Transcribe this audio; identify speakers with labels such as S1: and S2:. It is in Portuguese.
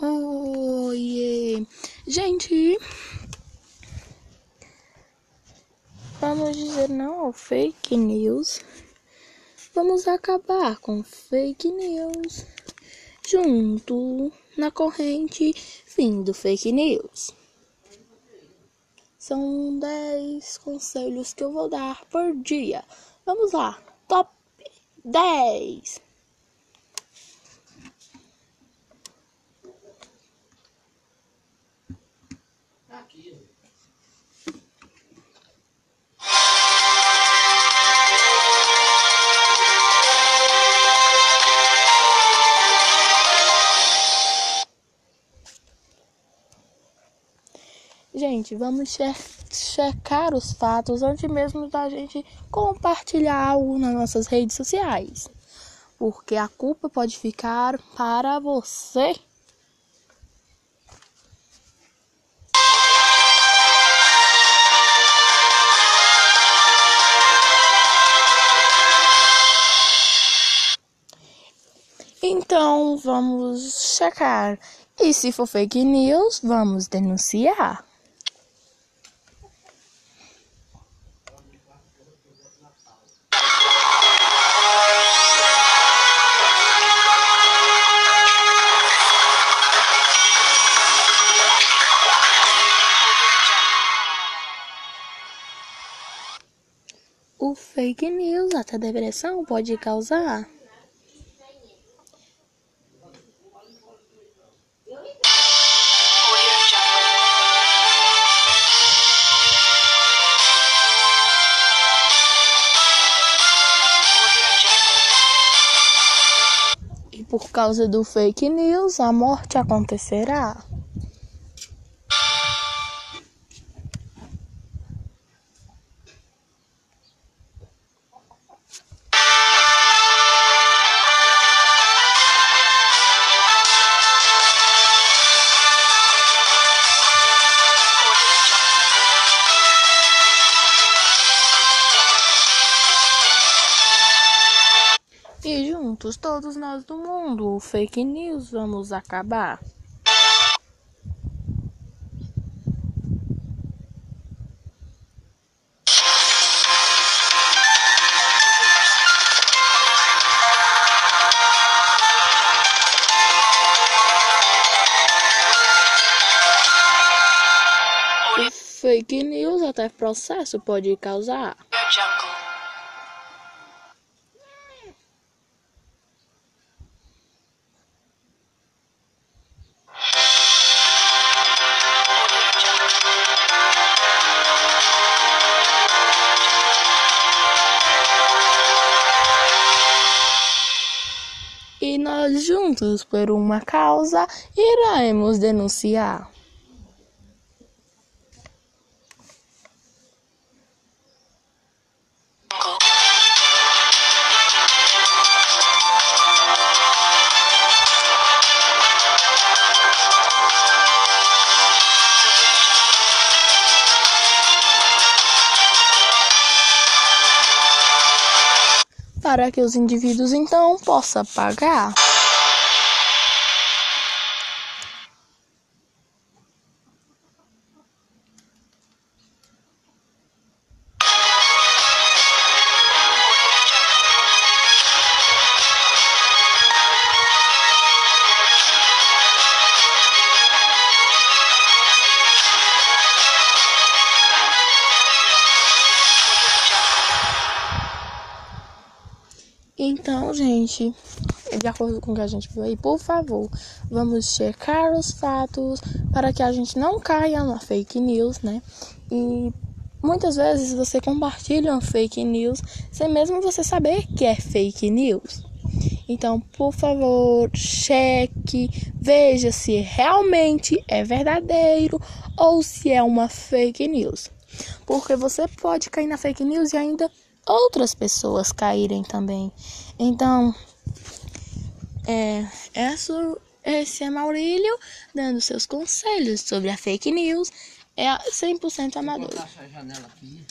S1: Oiê! Gente, vamos dizer não ao fake news. Vamos acabar com fake news. Junto na corrente fim do fake news. São 10 conselhos que eu vou dar por dia. Vamos lá, top 10. Gente, vamos che checar os fatos antes mesmo da gente compartilhar algo nas nossas redes sociais. Porque a culpa pode ficar para você. Então vamos checar. E se for fake news, vamos denunciar. O fake news até depressão pode causar. Por causa do fake news, a morte acontecerá. Juntos, todos nós do mundo, o fake news vamos acabar. O fake news até processo pode causar. E nós juntos, por uma causa, iremos denunciar. Para que os indivíduos então possam pagar. Então, gente, de acordo com o que a gente viu aí, por favor, vamos checar os fatos para que a gente não caia na fake news, né? E muitas vezes você compartilha uma fake news sem mesmo você saber que é fake news. Então, por favor, cheque, veja se realmente é verdadeiro ou se é uma fake news. Porque você pode cair na fake news e ainda outras pessoas caírem também. Então, é, essa, esse é Maurílio dando seus conselhos sobre a fake news. É 100% amador.
S2: Vou janela aqui.